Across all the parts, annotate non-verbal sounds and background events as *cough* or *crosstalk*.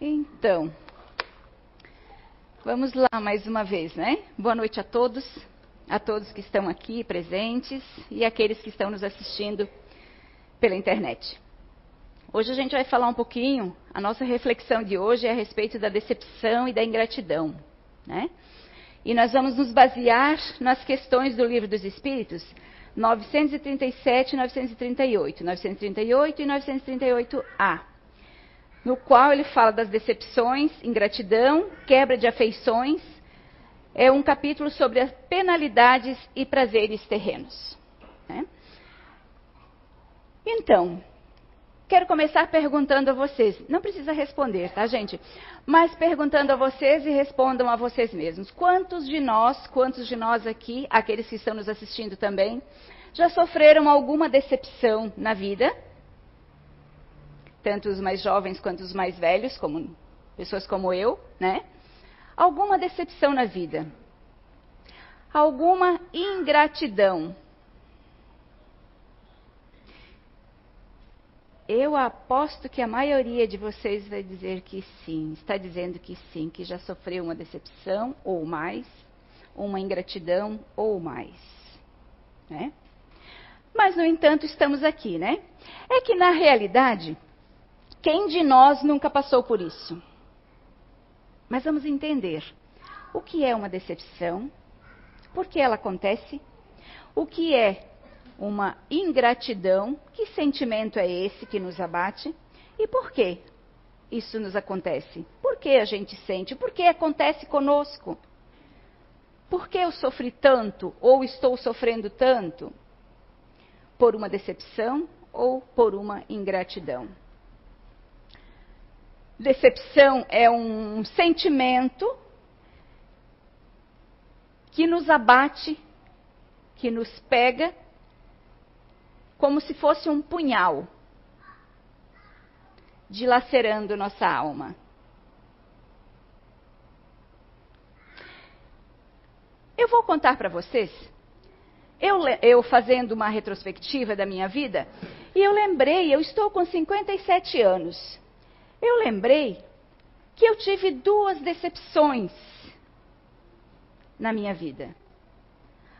Então, vamos lá mais uma vez, né? Boa noite a todos, a todos que estão aqui presentes e aqueles que estão nos assistindo pela internet. Hoje a gente vai falar um pouquinho, a nossa reflexão de hoje é a respeito da decepção e da ingratidão, né? E nós vamos nos basear nas questões do Livro dos Espíritos, 937 e 938, 938 e 938A no qual ele fala das decepções, ingratidão, quebra de afeições. É um capítulo sobre as penalidades e prazeres terrenos. Né? Então, quero começar perguntando a vocês. Não precisa responder, tá, gente? Mas perguntando a vocês e respondam a vocês mesmos. Quantos de nós, quantos de nós aqui, aqueles que estão nos assistindo também, já sofreram alguma decepção na vida? Tanto os mais jovens quanto os mais velhos, como pessoas como eu, né? Alguma decepção na vida. Alguma ingratidão. Eu aposto que a maioria de vocês vai dizer que sim, está dizendo que sim, que já sofreu uma decepção ou mais, uma ingratidão ou mais, né? Mas no entanto estamos aqui, né? É que na realidade quem de nós nunca passou por isso? Mas vamos entender o que é uma decepção, por que ela acontece, o que é uma ingratidão, que sentimento é esse que nos abate e por que isso nos acontece? Por que a gente sente? Por que acontece conosco? Por que eu sofri tanto ou estou sofrendo tanto? Por uma decepção ou por uma ingratidão? Decepção é um sentimento que nos abate, que nos pega, como se fosse um punhal, dilacerando nossa alma. Eu vou contar para vocês, eu, eu, fazendo uma retrospectiva da minha vida, e eu lembrei, eu estou com 57 anos. Eu lembrei que eu tive duas decepções na minha vida.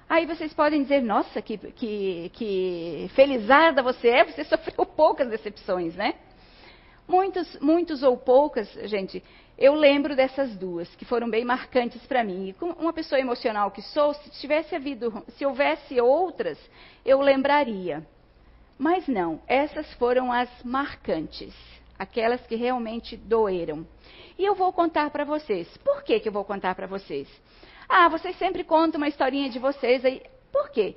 Aí vocês podem dizer, nossa, que, que, que felizarda você é, você *laughs* sofreu poucas decepções, né? Muitos, muitos ou poucas, gente, eu lembro dessas duas, que foram bem marcantes para mim. E como uma pessoa emocional que sou, se tivesse havido, se houvesse outras, eu lembraria. Mas não, essas foram as marcantes aquelas que realmente doeram. E eu vou contar para vocês. Por que, que eu vou contar para vocês? Ah, vocês sempre contam uma historinha de vocês aí. Por quê?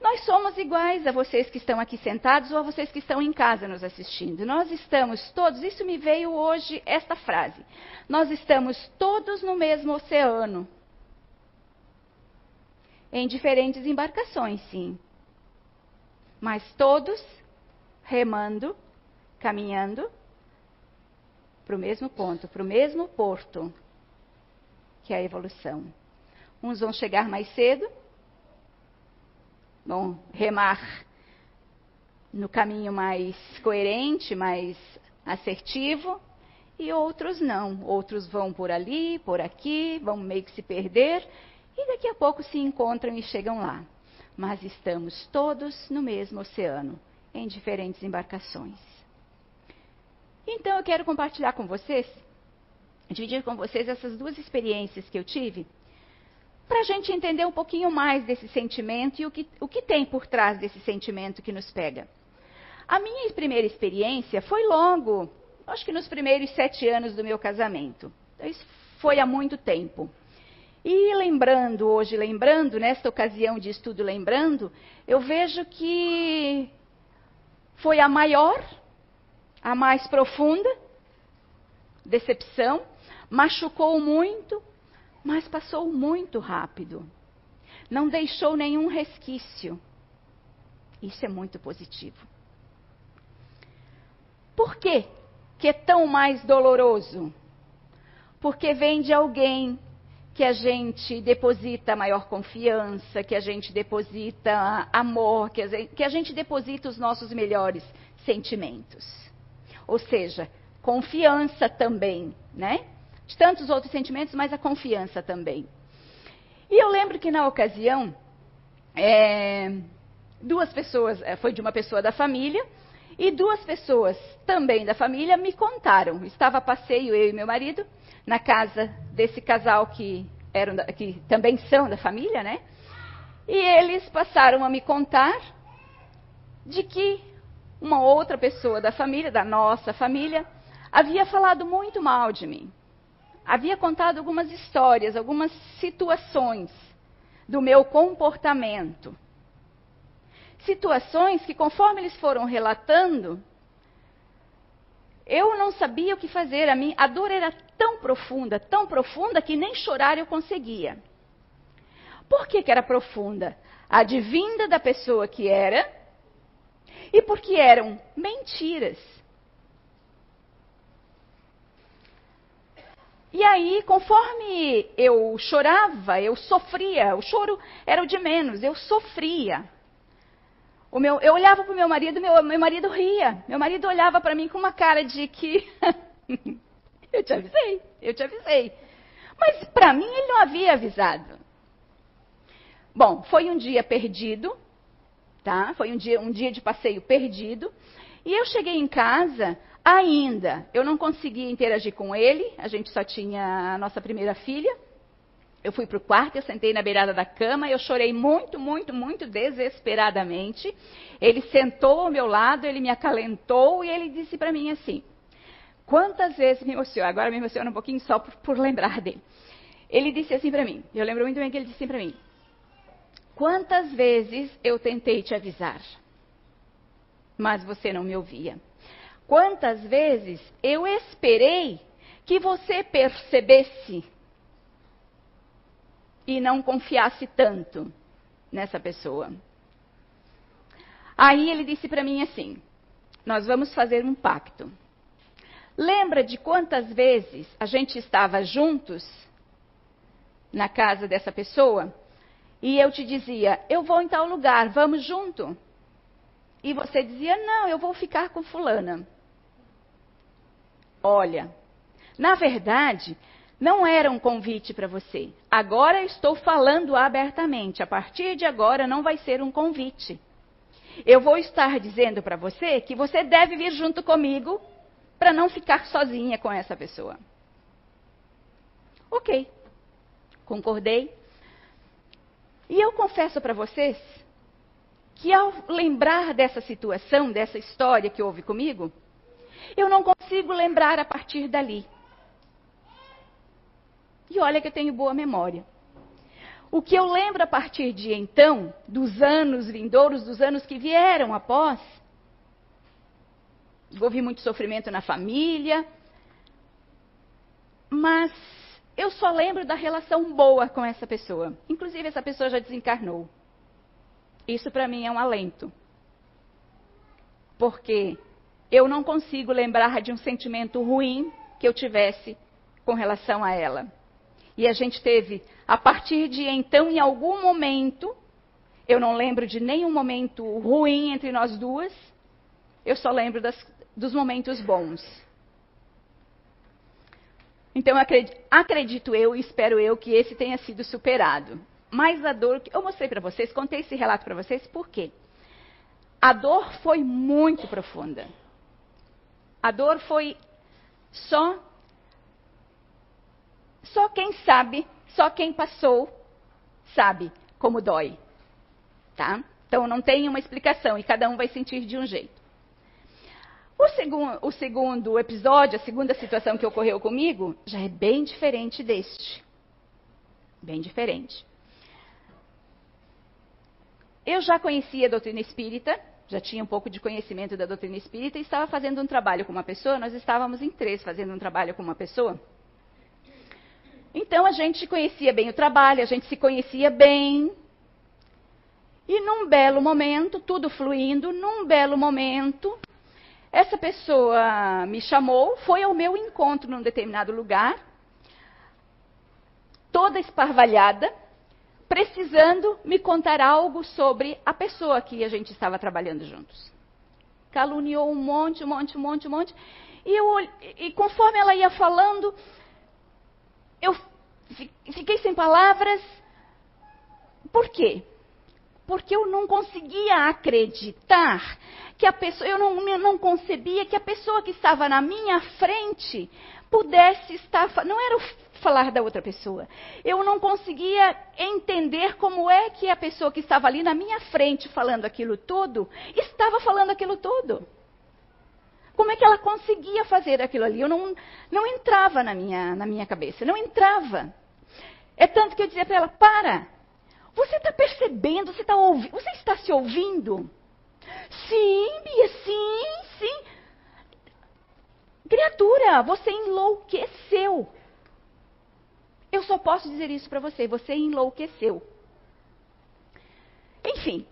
Nós somos iguais a vocês que estão aqui sentados ou a vocês que estão em casa nos assistindo. Nós estamos todos, isso me veio hoje esta frase. Nós estamos todos no mesmo oceano. Em diferentes embarcações, sim. Mas todos remando, caminhando para o mesmo ponto, para o mesmo porto, que é a evolução. Uns vão chegar mais cedo, vão remar no caminho mais coerente, mais assertivo, e outros não. Outros vão por ali, por aqui, vão meio que se perder, e daqui a pouco se encontram e chegam lá. Mas estamos todos no mesmo oceano, em diferentes embarcações. Então eu quero compartilhar com vocês, dividir com vocês essas duas experiências que eu tive, para a gente entender um pouquinho mais desse sentimento e o que, o que tem por trás desse sentimento que nos pega. A minha primeira experiência foi logo, acho que nos primeiros sete anos do meu casamento. Então, isso foi há muito tempo. E lembrando, hoje lembrando, nesta ocasião de estudo lembrando, eu vejo que foi a maior a mais profunda, decepção, machucou muito, mas passou muito rápido. Não deixou nenhum resquício. Isso é muito positivo. Por quê que é tão mais doloroso? Porque vem de alguém que a gente deposita maior confiança, que a gente deposita amor, que a gente, que a gente deposita os nossos melhores sentimentos. Ou seja, confiança também, né? De tantos outros sentimentos, mas a confiança também. E eu lembro que na ocasião, é, duas pessoas, é, foi de uma pessoa da família, e duas pessoas também da família me contaram. Estava a passeio, eu e meu marido, na casa desse casal que, eram, que também são da família, né? E eles passaram a me contar de que uma outra pessoa da família, da nossa família, havia falado muito mal de mim. Havia contado algumas histórias, algumas situações do meu comportamento. Situações que, conforme eles foram relatando, eu não sabia o que fazer. A, mim, a dor era tão profunda, tão profunda, que nem chorar eu conseguia. Por que, que era profunda? Advinda da pessoa que era e porque eram mentiras. E aí, conforme eu chorava, eu sofria. O choro era o de menos, eu sofria. O meu, eu olhava para o meu marido, meu, meu marido ria. Meu marido olhava para mim com uma cara de que. *laughs* eu te avisei, eu te avisei. Mas para mim ele não havia avisado. Bom, foi um dia perdido, tá? Foi um dia, um dia de passeio perdido. E eu cheguei em casa ainda. Eu não conseguia interagir com ele, a gente só tinha a nossa primeira filha. Eu fui para o quarto, eu sentei na beirada da cama, eu chorei muito, muito, muito desesperadamente. Ele sentou ao meu lado, ele me acalentou e ele disse para mim assim: Quantas vezes me emocionou? Agora me emociona um pouquinho só por, por lembrar dele. Ele disse assim para mim, eu lembro muito bem que ele disse assim para mim: Quantas vezes eu tentei te avisar, mas você não me ouvia? Quantas vezes eu esperei que você percebesse e não confiasse tanto nessa pessoa? Aí ele disse para mim assim: Nós vamos fazer um pacto. Lembra de quantas vezes a gente estava juntos na casa dessa pessoa e eu te dizia, eu vou em tal lugar, vamos junto? E você dizia, não, eu vou ficar com fulana. Olha, na verdade, não era um convite para você. Agora estou falando abertamente. A partir de agora não vai ser um convite. Eu vou estar dizendo para você que você deve vir junto comigo para não ficar sozinha com essa pessoa. Ok. Concordei. E eu confesso para vocês que ao lembrar dessa situação, dessa história que houve comigo, eu não consigo lembrar a partir dali. E olha que eu tenho boa memória. O que eu lembro a partir de então, dos anos vindouros, dos anos que vieram após, houve muito sofrimento na família, mas eu só lembro da relação boa com essa pessoa. Inclusive, essa pessoa já desencarnou. Isso para mim é um alento. Porque eu não consigo lembrar de um sentimento ruim que eu tivesse com relação a ela. E a gente teve, a partir de então, em algum momento, eu não lembro de nenhum momento ruim entre nós duas, eu só lembro das, dos momentos bons. Então, acredito eu e espero eu que esse tenha sido superado. Mas a dor, eu mostrei para vocês, contei esse relato para vocês, por quê? A dor foi muito profunda. A dor foi só só quem sabe, só quem passou sabe como dói. Tá? Então não tem uma explicação e cada um vai sentir de um jeito. O, o segundo episódio, a segunda situação que ocorreu comigo, já é bem diferente deste. Bem diferente. Eu já conhecia a doutrina espírita, já tinha um pouco de conhecimento da doutrina espírita e estava fazendo um trabalho com uma pessoa, nós estávamos em três fazendo um trabalho com uma pessoa. Então a gente conhecia bem o trabalho, a gente se conhecia bem. E num belo momento, tudo fluindo, num belo momento, essa pessoa me chamou, foi ao meu encontro num determinado lugar, toda esparvalhada, precisando me contar algo sobre a pessoa que a gente estava trabalhando juntos. Caluniou um monte, um monte, um monte, um monte. E, eu, e conforme ela ia falando, eu fiquei sem palavras. Por quê? Porque eu não conseguia acreditar que a pessoa, eu não, não concebia que a pessoa que estava na minha frente pudesse estar. Não era falar da outra pessoa. Eu não conseguia entender como é que a pessoa que estava ali na minha frente falando aquilo tudo, estava falando aquilo tudo. Como é que ela conseguia fazer aquilo ali? Eu não, não entrava na minha, na minha cabeça, não entrava. É tanto que eu dizia para ela: para, você está percebendo, você, tá ouvi você está se ouvindo? Sim, Bia, sim, sim. Criatura, você enlouqueceu. Eu só posso dizer isso para você, você enlouqueceu. Enfim.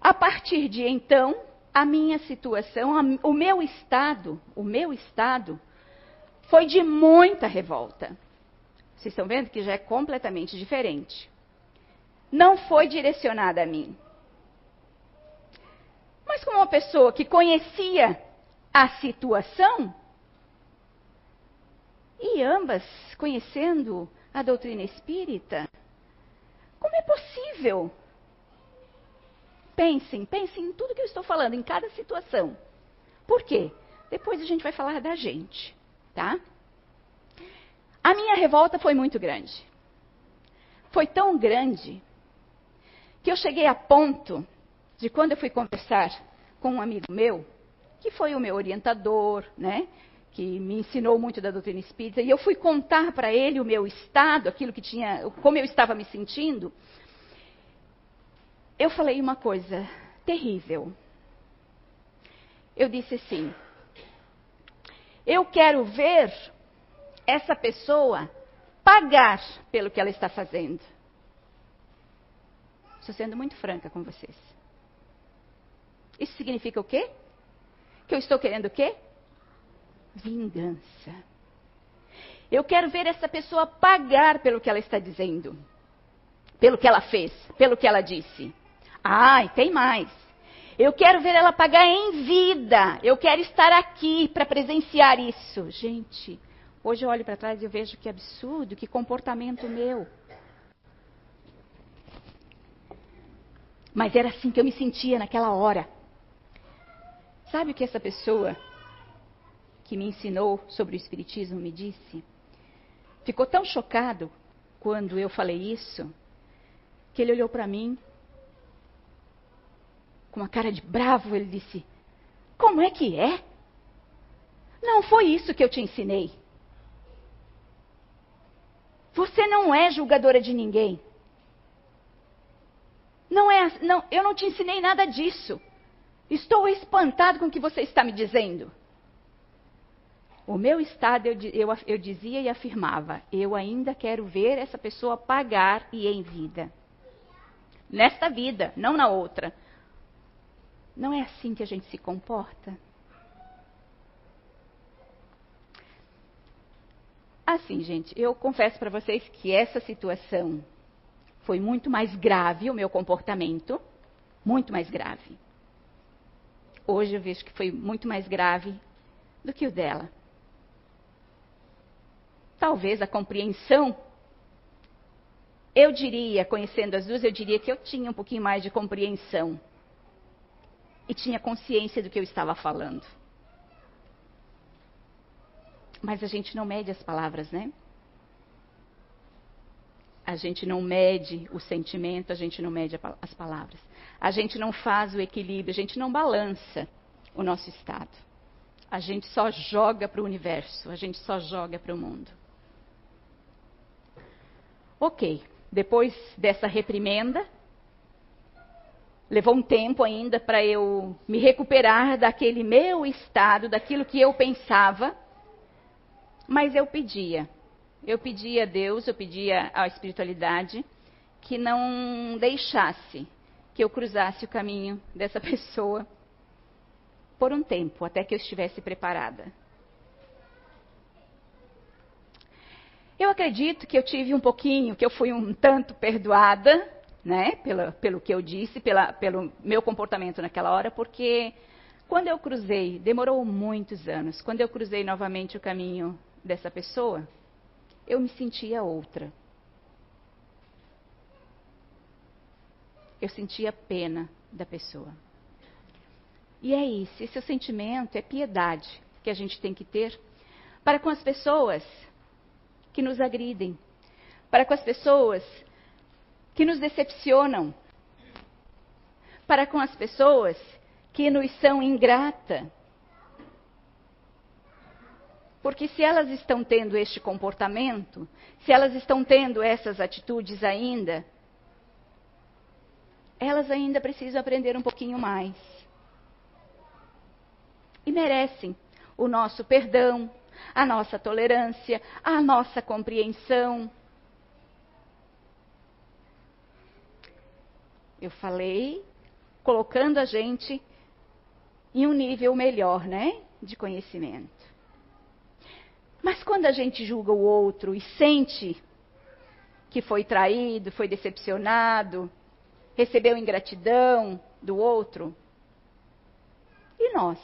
A partir de então, a minha situação, a, o meu estado, o meu estado foi de muita revolta. Vocês estão vendo que já é completamente diferente. Não foi direcionada a mim. Mas como uma pessoa que conhecia a situação, e ambas conhecendo a doutrina espírita, como é possível? Pensem, pensem em tudo que eu estou falando, em cada situação. Por quê? Depois a gente vai falar da gente, tá? A minha revolta foi muito grande. Foi tão grande que eu cheguei a ponto de quando eu fui conversar com um amigo meu, que foi o meu orientador, né? que me ensinou muito da doutrina espírita, e eu fui contar para ele o meu estado, aquilo que tinha, como eu estava me sentindo, eu falei uma coisa terrível. Eu disse assim: eu quero ver essa pessoa pagar pelo que ela está fazendo. Estou sendo muito franca com vocês. Isso significa o quê? Que eu estou querendo o quê? vingança. Eu quero ver essa pessoa pagar pelo que ela está dizendo, pelo que ela fez, pelo que ela disse. Ai, tem mais. Eu quero ver ela pagar em vida. Eu quero estar aqui para presenciar isso. Gente, hoje eu olho para trás e vejo que absurdo, que comportamento meu. Mas era assim que eu me sentia naquela hora. Sabe o que essa pessoa que me ensinou sobre o Espiritismo me disse, ficou tão chocado quando eu falei isso, que ele olhou para mim com uma cara de bravo, ele disse: Como é que é? Não foi isso que eu te ensinei. Você não é julgadora de ninguém. Não é, não, eu não te ensinei nada disso. Estou espantado com o que você está me dizendo. O meu estado, eu, eu, eu dizia e afirmava: eu ainda quero ver essa pessoa pagar e em vida. Nesta vida, não na outra. Não é assim que a gente se comporta? Assim, gente, eu confesso para vocês que essa situação foi muito mais grave, o meu comportamento, muito mais grave. Hoje eu vejo que foi muito mais grave do que o dela talvez a compreensão. Eu diria, conhecendo as duas, eu diria que eu tinha um pouquinho mais de compreensão. E tinha consciência do que eu estava falando. Mas a gente não mede as palavras, né? A gente não mede o sentimento, a gente não mede as palavras. A gente não faz o equilíbrio, a gente não balança o nosso estado. A gente só joga para o universo, a gente só joga para o mundo. Ok, depois dessa reprimenda, levou um tempo ainda para eu me recuperar daquele meu estado, daquilo que eu pensava, mas eu pedia. Eu pedia a Deus, eu pedia à espiritualidade que não deixasse que eu cruzasse o caminho dessa *laughs* pessoa por um tempo, até que eu estivesse preparada. Eu acredito que eu tive um pouquinho, que eu fui um tanto perdoada, né, pela, pelo que eu disse, pela, pelo meu comportamento naquela hora, porque Quando eu cruzei, demorou muitos anos, quando eu cruzei novamente o caminho dessa pessoa, eu me sentia outra. Eu sentia pena da pessoa. E é isso, esse é o sentimento, é piedade que a gente tem que ter para com as pessoas que nos agridem, para com as pessoas que nos decepcionam, para com as pessoas que nos são ingrata. Porque se elas estão tendo este comportamento, se elas estão tendo essas atitudes ainda, elas ainda precisam aprender um pouquinho mais. E merecem o nosso perdão, a nossa tolerância, a nossa compreensão. Eu falei colocando a gente em um nível melhor, né, de conhecimento. Mas quando a gente julga o outro e sente que foi traído, foi decepcionado, recebeu ingratidão do outro, e nós?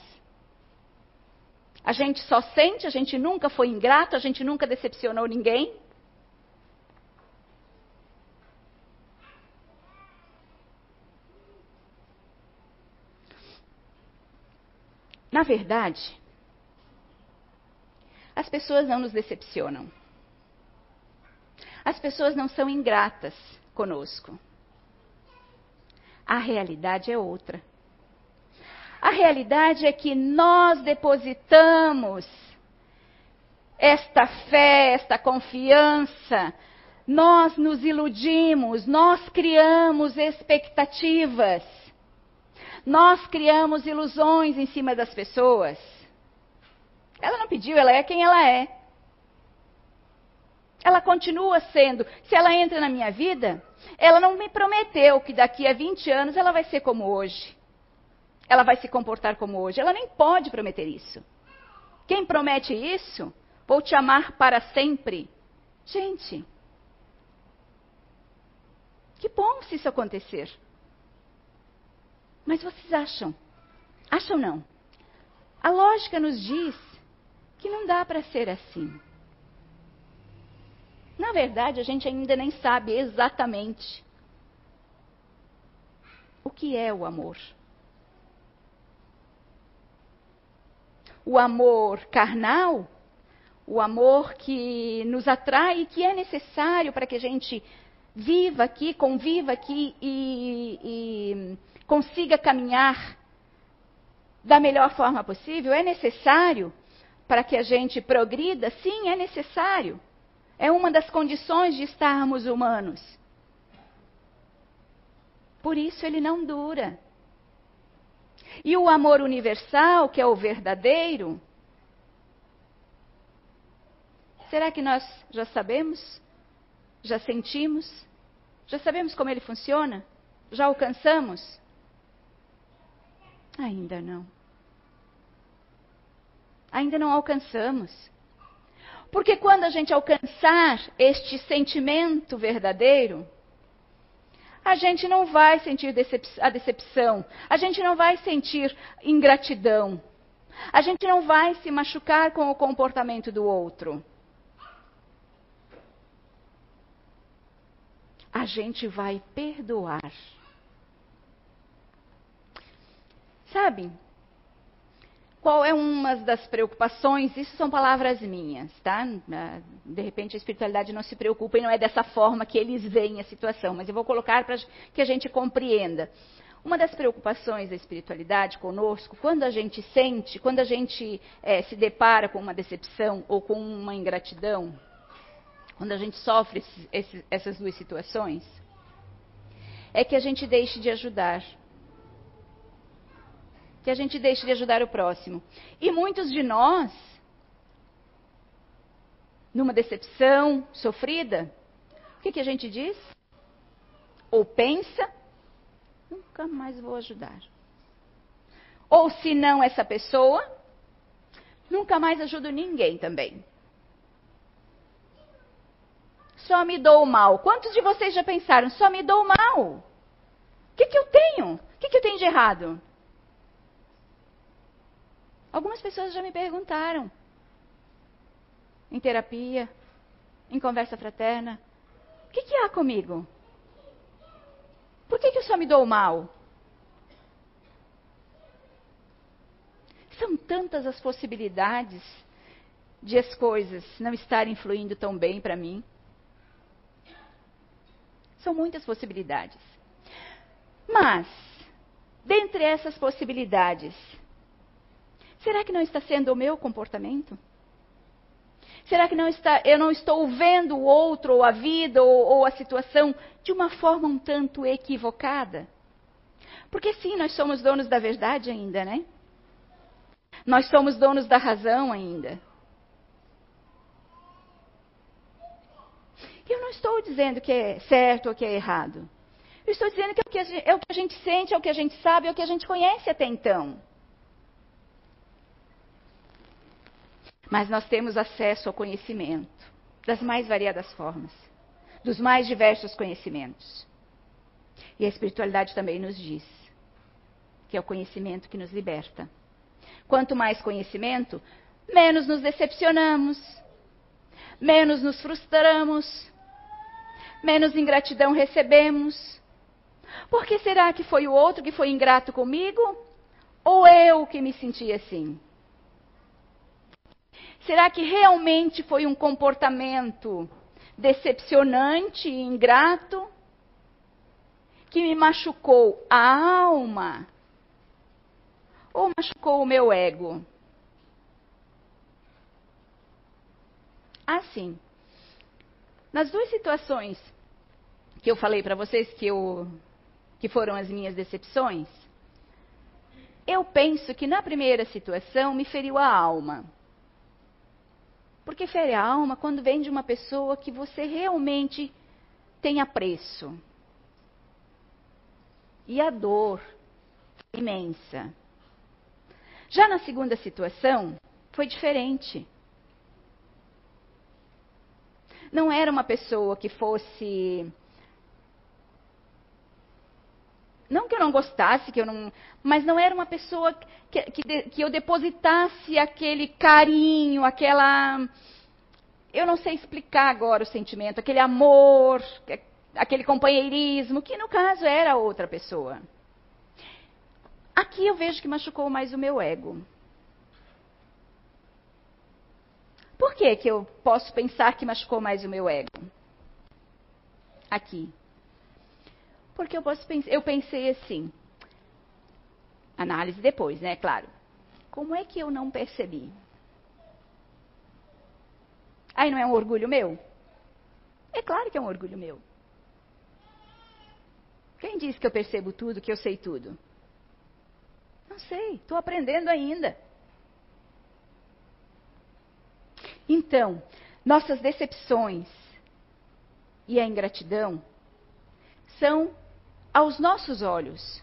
A gente só sente, a gente nunca foi ingrato, a gente nunca decepcionou ninguém? Na verdade, as pessoas não nos decepcionam. As pessoas não são ingratas conosco. A realidade é outra. A realidade é que nós depositamos esta fé, esta confiança, nós nos iludimos, nós criamos expectativas. Nós criamos ilusões em cima das pessoas. Ela não pediu, ela é quem ela é. Ela continua sendo. Se ela entra na minha vida, ela não me prometeu que daqui a 20 anos ela vai ser como hoje. Ela vai se comportar como hoje. Ela nem pode prometer isso. Quem promete isso, vou te amar para sempre. Gente, que bom se isso acontecer. Mas vocês acham? Acham não? A lógica nos diz que não dá para ser assim. Na verdade, a gente ainda nem sabe exatamente o que é o amor. O amor carnal, o amor que nos atrai e que é necessário para que a gente viva aqui, conviva aqui e, e consiga caminhar da melhor forma possível, é necessário para que a gente progrida? Sim, é necessário. É uma das condições de estarmos humanos. Por isso ele não dura. E o amor universal, que é o verdadeiro, será que nós já sabemos? Já sentimos? Já sabemos como ele funciona? Já alcançamos? Ainda não. Ainda não alcançamos. Porque quando a gente alcançar este sentimento verdadeiro, a gente não vai sentir decep a decepção, a gente não vai sentir ingratidão, a gente não vai se machucar com o comportamento do outro. A gente vai perdoar. Sabe? Qual é uma das preocupações? Isso são palavras minhas, tá? Ah, de repente a espiritualidade não se preocupa e não é dessa forma que eles veem a situação, mas eu vou colocar para que a gente compreenda. Uma das preocupações da espiritualidade conosco, quando a gente sente, quando a gente é, se depara com uma decepção ou com uma ingratidão, quando a gente sofre essas duas situações, é que a gente deixe de ajudar que a gente deixe de ajudar o próximo. E muitos de nós, numa decepção sofrida, o que, que a gente diz? Ou pensa, nunca mais vou ajudar. Ou se não essa pessoa, nunca mais ajudo ninguém também. Só me dou mal. Quantos de vocês já pensaram, só me dou mal? O que, que eu tenho? O que, que eu tenho de errado? Algumas pessoas já me perguntaram em terapia, em conversa fraterna: o que, que há comigo? Por que, que eu só me dou mal? São tantas as possibilidades de as coisas não estarem fluindo tão bem para mim. São muitas possibilidades. Mas, dentre essas possibilidades, será que não está sendo o meu comportamento? Será que não está, eu não estou vendo o outro, ou a vida, ou, ou a situação de uma forma um tanto equivocada? Porque sim, nós somos donos da verdade ainda, né? Nós somos donos da razão ainda. Eu não estou dizendo que é certo ou que é errado. Eu estou dizendo que é o que, gente, é o que a gente sente, é o que a gente sabe, é o que a gente conhece até então. Mas nós temos acesso ao conhecimento das mais variadas formas, dos mais diversos conhecimentos. E a espiritualidade também nos diz que é o conhecimento que nos liberta. Quanto mais conhecimento, menos nos decepcionamos, menos nos frustramos, menos ingratidão recebemos. Por que será que foi o outro que foi ingrato comigo? Ou eu que me senti assim? Será que realmente foi um comportamento decepcionante e ingrato que me machucou a alma ou machucou o meu ego? Assim, nas duas situações que eu falei para vocês que, eu, que foram as minhas decepções, eu penso que na primeira situação me feriu a alma. Porque fere a alma quando vem de uma pessoa que você realmente tem apreço. E a dor imensa. Já na segunda situação, foi diferente. Não era uma pessoa que fosse. Não que eu não gostasse, que eu não. Mas não era uma pessoa que, que, que eu depositasse aquele carinho, aquela. Eu não sei explicar agora o sentimento, aquele amor, aquele companheirismo, que no caso era outra pessoa. Aqui eu vejo que machucou mais o meu ego. Por que, que eu posso pensar que machucou mais o meu ego? Aqui. Porque eu, posso, eu pensei assim. Análise depois, né? Claro. Como é que eu não percebi? Aí não é um orgulho meu? É claro que é um orgulho meu. Quem disse que eu percebo tudo, que eu sei tudo? Não sei, estou aprendendo ainda. Então, nossas decepções e a ingratidão são aos nossos olhos,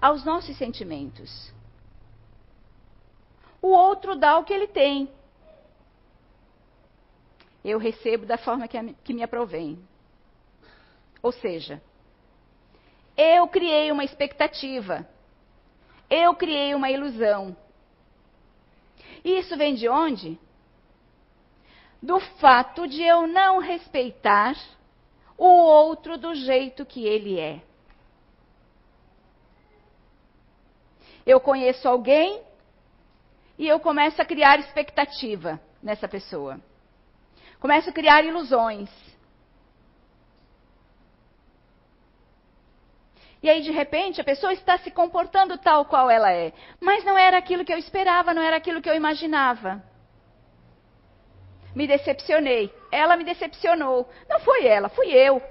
aos nossos sentimentos. O outro dá o que ele tem. Eu recebo da forma que, me aprovém. Ou seja, eu criei uma expectativa. Eu criei uma ilusão. E isso vem de onde? Do fato de eu não respeitar o outro do jeito que ele é. Eu conheço alguém e eu começo a criar expectativa nessa pessoa. Começo a criar ilusões. E aí, de repente, a pessoa está se comportando tal qual ela é. Mas não era aquilo que eu esperava, não era aquilo que eu imaginava. Me decepcionei. Ela me decepcionou. Não foi ela, fui eu.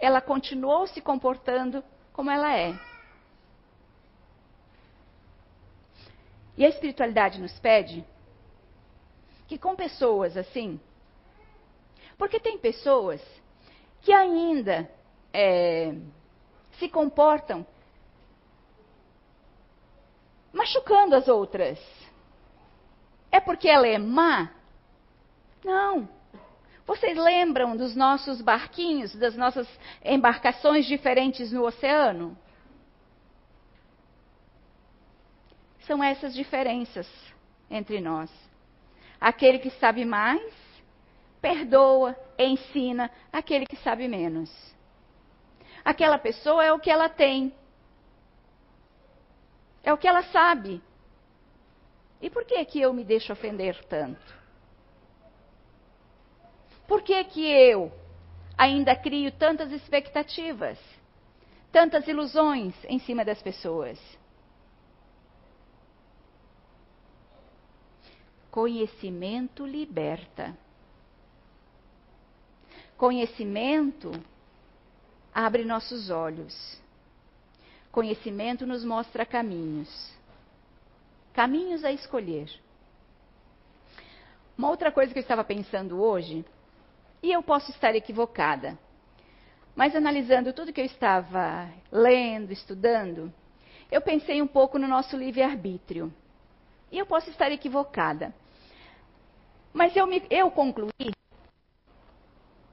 Ela continuou se comportando como ela é. E a espiritualidade nos pede que com pessoas assim, porque tem pessoas que ainda é, se comportam machucando as outras. É porque ela é má? Não. Vocês lembram dos nossos barquinhos, das nossas embarcações diferentes no oceano? São essas diferenças entre nós. Aquele que sabe mais, perdoa, ensina aquele que sabe menos. Aquela pessoa é o que ela tem. É o que ela sabe. E por que que eu me deixo ofender tanto? Por que que eu ainda crio tantas expectativas, tantas ilusões em cima das pessoas? Conhecimento liberta. Conhecimento abre nossos olhos. Conhecimento nos mostra caminhos. Caminhos a escolher. Uma outra coisa que eu estava pensando hoje, e eu posso estar equivocada, mas analisando tudo que eu estava lendo, estudando, eu pensei um pouco no nosso livre-arbítrio. E eu posso estar equivocada. Mas eu, me, eu concluí,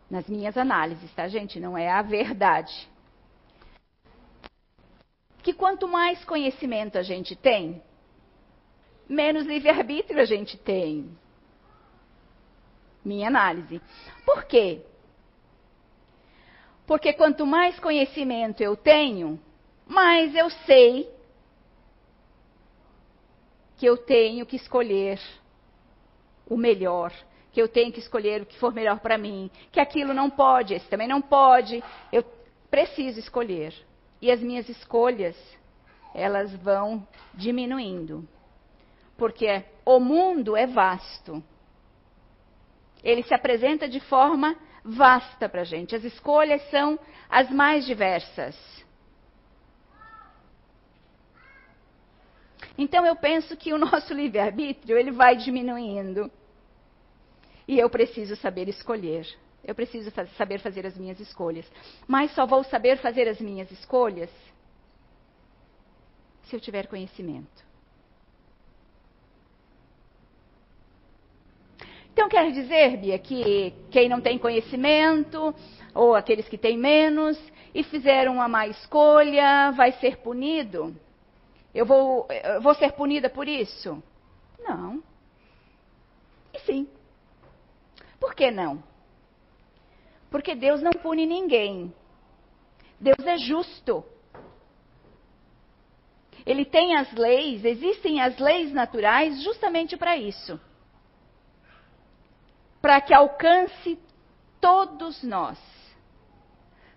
nas minhas análises, tá, gente? Não é a verdade. Que quanto mais conhecimento a gente tem, menos livre-arbítrio a gente tem. Minha análise. Por quê? Porque quanto mais conhecimento eu tenho, mais eu sei que eu tenho que escolher o melhor, que eu tenho que escolher o que for melhor para mim, que aquilo não pode, esse também não pode. Eu preciso escolher. E as minhas escolhas, elas vão diminuindo. Porque o mundo é vasto. Ele se apresenta de forma vasta para a gente. As escolhas são as mais diversas. Então eu penso que o *laughs* nosso livre-arbítrio ele vai diminuindo. E eu preciso saber escolher. Eu preciso saber fazer as minhas escolhas. Mas só vou saber fazer as minhas escolhas se eu tiver conhecimento. Então quer dizer, Bia, que quem não tem conhecimento, ou aqueles que têm menos, e fizeram uma má escolha, vai ser punido? Eu vou, eu vou ser punida por isso? Não. E sim. Por que não? Porque Deus não pune ninguém. Deus é justo. Ele tem as leis, existem as leis naturais justamente para isso. Para que alcance todos nós,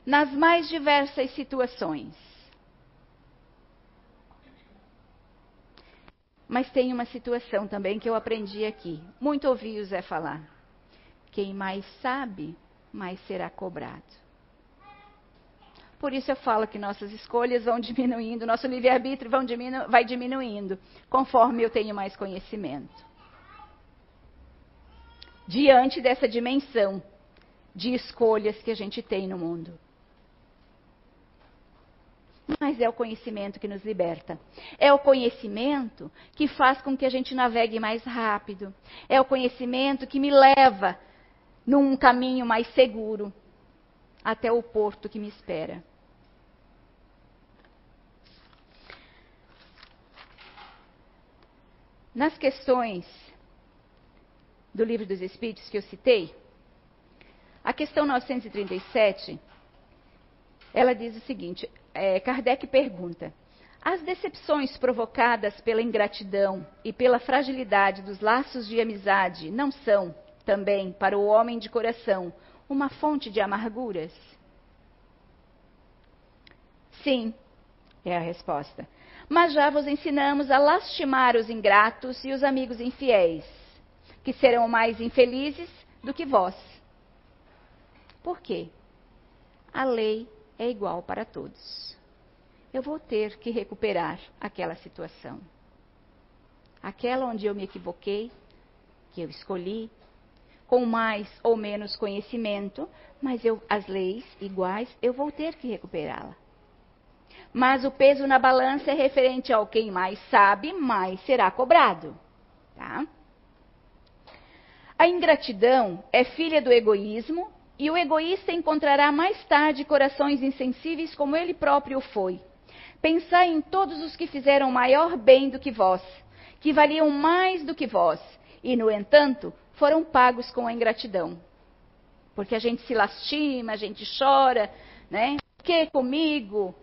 nas mais diversas situações. Mas tem uma situação também que eu aprendi aqui. Muito ouvi o Zé falar. Quem mais sabe, mais será cobrado. Por isso eu falo que nossas escolhas vão diminuindo, nosso livre-arbítrio diminu vai diminuindo, conforme eu tenho mais conhecimento. Diante dessa dimensão de escolhas que a gente tem no mundo mas é o conhecimento que nos liberta. É o conhecimento que faz com que a gente navegue mais rápido. É o conhecimento que me leva num caminho mais seguro até o porto que me espera. Nas questões do Livro dos Espíritos que eu citei, a questão 937, ela diz o seguinte: é, Kardec pergunta: as decepções provocadas pela ingratidão e pela fragilidade dos laços de amizade não são, também, para o homem de coração, uma fonte de amarguras? Sim, é a resposta. Mas já vos ensinamos a lastimar os ingratos e os amigos infiéis, que serão mais infelizes do que vós. Por quê? A lei é igual para todos. Eu vou ter que recuperar aquela situação. Aquela onde eu me equivoquei, que eu escolhi, com mais ou menos conhecimento, mas eu, as leis iguais, eu vou ter que recuperá-la. Mas o peso na balança é referente ao quem mais sabe, mais será cobrado. Tá? A ingratidão é filha do egoísmo e o egoísta encontrará mais tarde corações insensíveis como ele próprio foi, Pensai em todos os que fizeram maior bem do que vós, que valiam mais do que vós, e, no entanto, foram pagos com a ingratidão. Porque a gente se lastima, a gente chora, né? Por que comigo?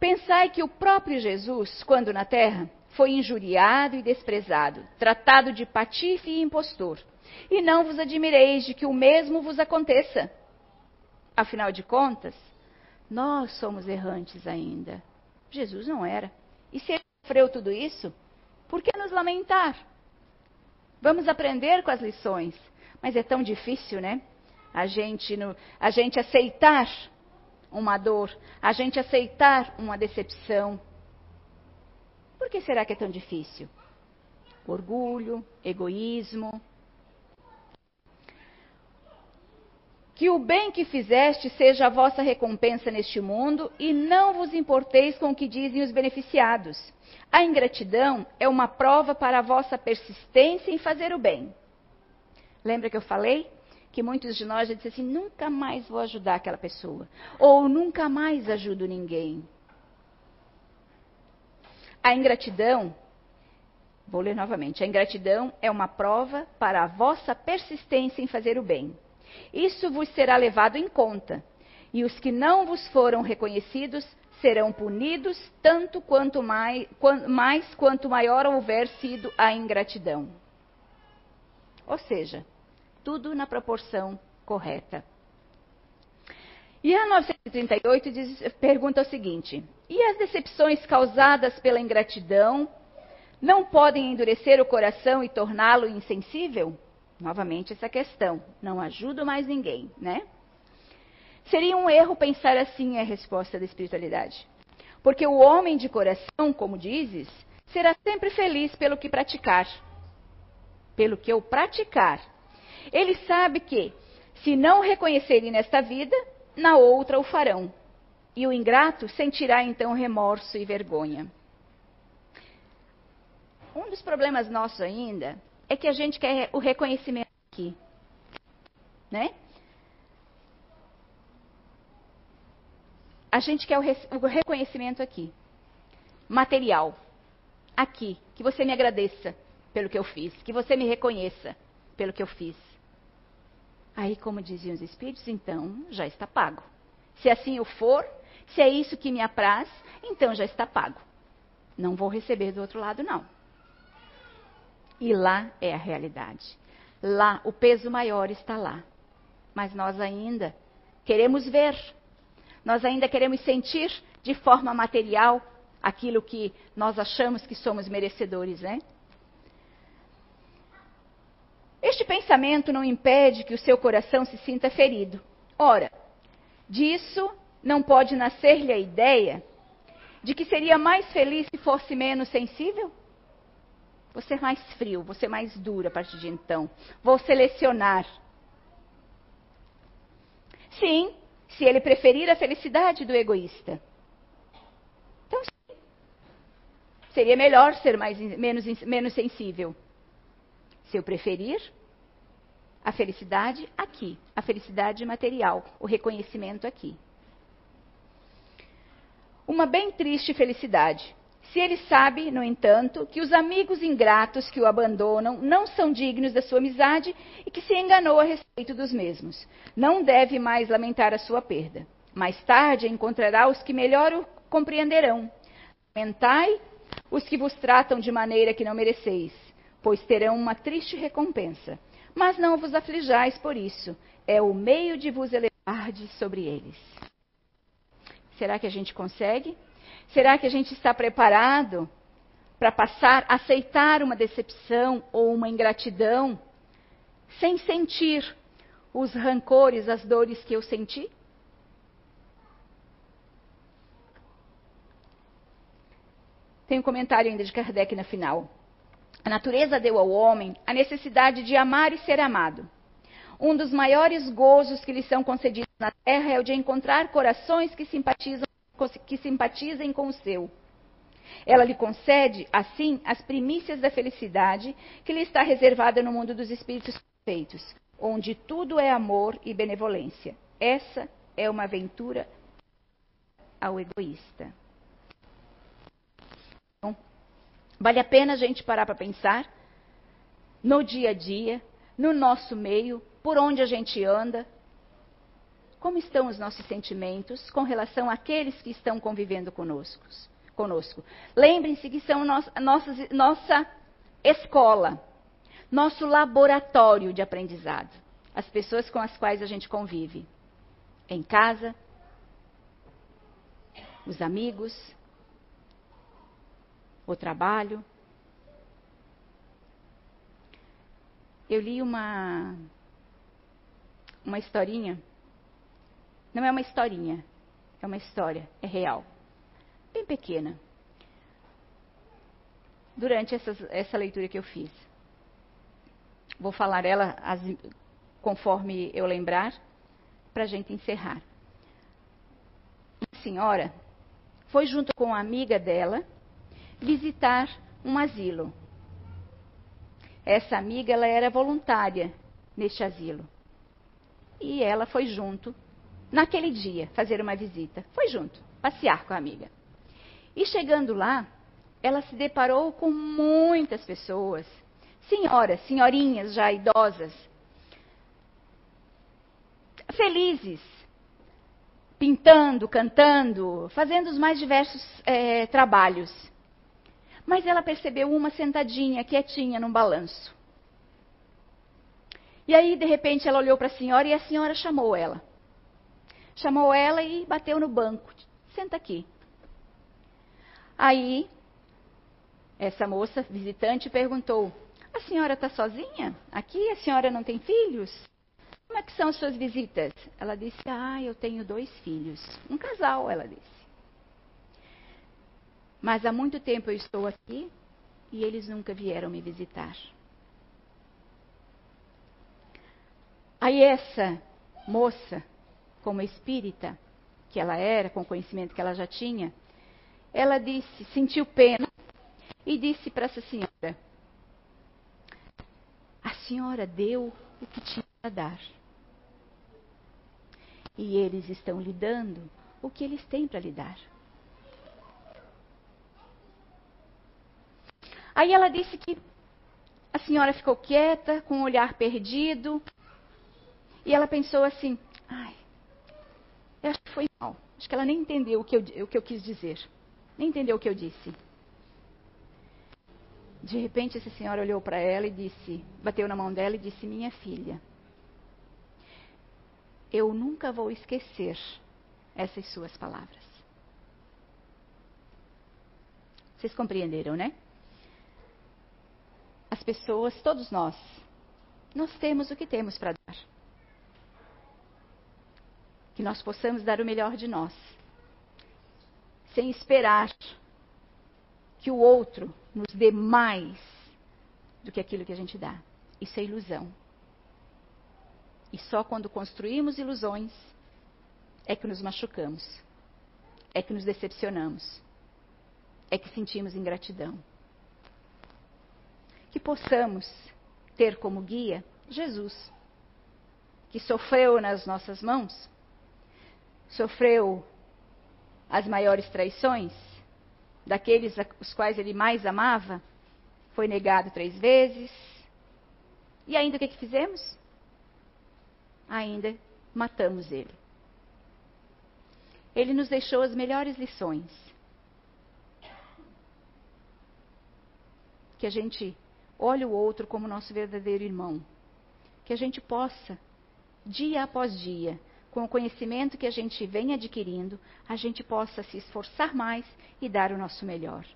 Pensai que o próprio Jesus, quando na terra, foi injuriado e desprezado, tratado de patife e impostor. E não vos admireis de que o mesmo vos aconteça. Afinal de contas, nós somos errantes ainda. Jesus não era. E se ele sofreu tudo isso, por que nos lamentar? Vamos aprender com as lições. Mas é tão difícil, né? A gente, no, a gente aceitar uma dor, a gente aceitar uma decepção. Por que será que é tão difícil? Orgulho, egoísmo, Que o bem que fizeste seja a vossa recompensa neste mundo e não vos importeis com o que dizem os beneficiados. A ingratidão é uma prova para a vossa persistência em fazer o bem. Lembra que eu falei? Que muitos de nós já disseram assim: nunca mais vou ajudar aquela pessoa. Ou nunca mais ajudo ninguém. A ingratidão, vou ler novamente: a ingratidão é uma prova para a vossa persistência em fazer o bem. Isso vos será levado em conta, e os que não vos foram reconhecidos serão punidos tanto quanto mais, mais quanto maior houver sido a ingratidão. Ou seja, tudo na proporção correta. E a 938 diz, pergunta o seguinte: e as decepções causadas pela ingratidão não podem endurecer o coração e torná-lo insensível? Novamente essa questão. Não ajudo mais ninguém, né? Seria um erro pensar assim é a resposta da espiritualidade. Porque o homem de coração, como dizes, será sempre feliz pelo que praticar. Pelo que eu praticar. Ele sabe que, se não reconhecerem nesta vida, na outra o farão. E o ingrato sentirá então remorso e vergonha. Um dos problemas nossos ainda é que a gente quer o reconhecimento aqui. Né? A gente quer o, reconhecimento aqui. Material. Aqui. Que você me agradeça pelo que eu fiz. Que você me reconheça pelo que eu fiz. Aí, como diziam os espíritos, então já está pago. Se assim o for, se é isso que me apraz, então já está pago. Não vou receber do outro lado, não. E lá é a realidade. Lá, o peso maior está lá. Mas nós ainda queremos ver, nós ainda queremos sentir de forma material aquilo que nós achamos que somos merecedores, né? Este pensamento não impede que o seu coração se sinta ferido. Ora, disso não pode nascer-lhe a ideia de que seria mais feliz se fosse menos sensível? Vou ser mais frio, vou ser mais dura a partir de então. Vou selecionar. Sim, se ele preferir a felicidade do egoísta. Então, sim. Seria melhor ser mais, menos, menos sensível. Se eu preferir a felicidade aqui, a felicidade material, o reconhecimento aqui. Uma bem triste felicidade se ele sabe, no entanto, que os amigos ingratos que o abandonam não são dignos da sua amizade e que se enganou a respeito dos mesmos, não deve mais lamentar a sua perda. Mais tarde encontrará os que melhor o compreenderão. Lamentai os que vos tratam de maneira que não mereceis, pois terão uma triste recompensa. Mas não vos aflijais por isso, é o meio de vos elevar sobre eles. Será que a gente consegue? Será que a gente está preparado para passar, aceitar uma decepção ou uma ingratidão sem sentir os rancores, as dores que eu senti? Tem um comentário ainda de Kardec na final. A natureza deu ao homem a necessidade de amar e ser amado. Um dos maiores gozos que lhe são concedidos na terra é o de encontrar corações que simpatizam que simpatizem com o seu. Ela lhe concede, assim, as primícias da felicidade que lhe está reservada no mundo dos espíritos perfeitos, onde tudo é amor e benevolência. Essa é uma aventura ao egoísta. Então, vale a pena a gente parar para pensar no dia a dia, no nosso meio, por onde a gente anda, como estão os nossos sentimentos com relação àqueles que estão convivendo conosco. conosco. Lembrem-se que são nossa, escola, nosso laboratório de aprendizado. As pessoas com as quais a gente convive. Em casa, os amigos, o trabalho. Eu li uma, uma historinha não é uma historinha, é uma história, é real. Bem pequena. Durante essa, leitura que eu fiz. Vou falar ela as, conforme eu lembrar, para a gente encerrar. Uma senhora foi junto com uma amiga dela visitar um asilo. Essa amiga ela era voluntária neste asilo. E ela foi junto naquele dia, fazer uma visita. Foi junto, passear com a amiga. E chegando lá, ela se deparou com muitas pessoas, senhoras, senhorinhas já idosas, felizes, pintando, cantando, fazendo os mais diversos é, trabalhos. Mas ela percebeu uma sentadinha, quietinha, num balanço. E aí, de repente, ela olhou para a senhora e a senhora chamou ela chamou ela e bateu no banco. Senta aqui. Aí, essa moça visitante perguntou: A senhora está sozinha? Aqui a senhora não tem filhos? Como é que são as suas visitas? Ela disse: Ah, eu tenho dois filhos. Um casal, ela disse. Mas há muito tempo eu estou aqui e eles nunca vieram me visitar. Aí essa moça como espírita que ela era, com o conhecimento que ela já tinha, ela disse, sentiu pena e disse para essa senhora: A senhora deu o que tinha para dar. E eles estão lhe dando o que eles têm para lhe dar. Aí ela disse que a senhora ficou quieta, com o olhar perdido, e ela pensou assim: eu acho que foi mal. Acho que ela nem entendeu o que, eu, o que eu quis dizer. Nem entendeu o que eu disse. De repente, essa senhora olhou para ela e disse, bateu na mão dela e disse: Minha filha, eu nunca vou esquecer essas suas palavras. Vocês compreenderam, né? As pessoas, todos nós, nós temos o que temos para dar que nós possamos dar o melhor de nós, sem esperar que o outro nos dê mais do que aquilo que a gente dá. Isso é ilusão. E só quando construímos ilusões é que nos machucamos, é que nos decepcionamos, é que sentimos ingratidão. Que possamos ter como guia Jesus, que sofreu nas nossas mãos sofreu as maiores traições, daqueles os quais ele mais amava, foi negado três vezes. E ainda o que, que fizemos? Ainda matamos ele. Ele nos deixou as melhores lições. Que a gente olhe o outro como nosso verdadeiro irmão. Que a gente possa, dia após dia, com o conhecimento que a gente vem adquirindo, a gente possa se esforçar mais e dar o nosso melhor.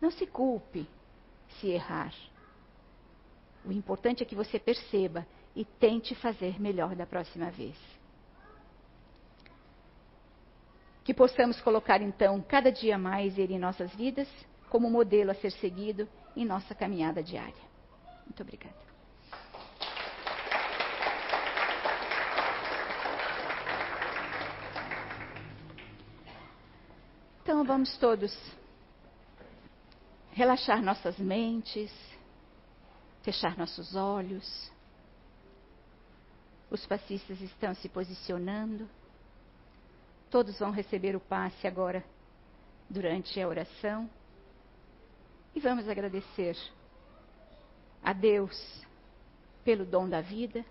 Não se culpe se errar. O importante é que você perceba e tente fazer melhor da próxima vez. Que possamos colocar então cada dia mais ele em nossas vidas como modelo a ser seguido em nossa caminhada diária. Muito obrigada. Então vamos todos relaxar nossas mentes, fechar nossos olhos. Os passistas estão se posicionando. Todos vão receber o passe agora, durante a oração. E vamos agradecer a Deus pelo dom da vida,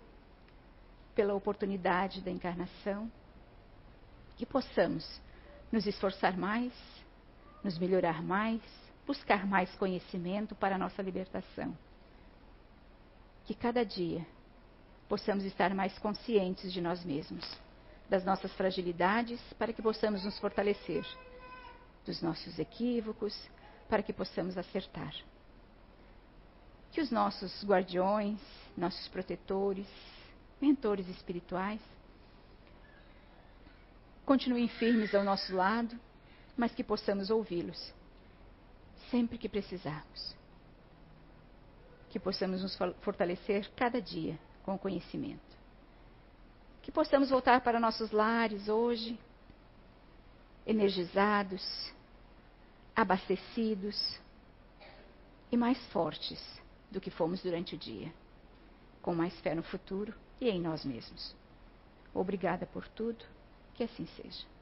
pela oportunidade da encarnação, que possamos nos esforçar mais, nos melhorar mais, buscar mais conhecimento para a nossa libertação. Que cada dia possamos estar mais conscientes de nós mesmos, das nossas fragilidades, para que possamos nos fortalecer, dos nossos equívocos, para que possamos acertar. Que os nossos guardiões, nossos protetores, mentores espirituais, continuem firmes ao nosso lado, mas que possamos ouvi-los sempre que precisarmos. Que possamos nos fortalecer cada dia com o conhecimento. Que possamos voltar para nossos lares hoje, energizados, abastecidos e mais fortes do que fomos durante o dia, com mais fé no futuro e em nós mesmos. Obrigada por tudo, que assim seja.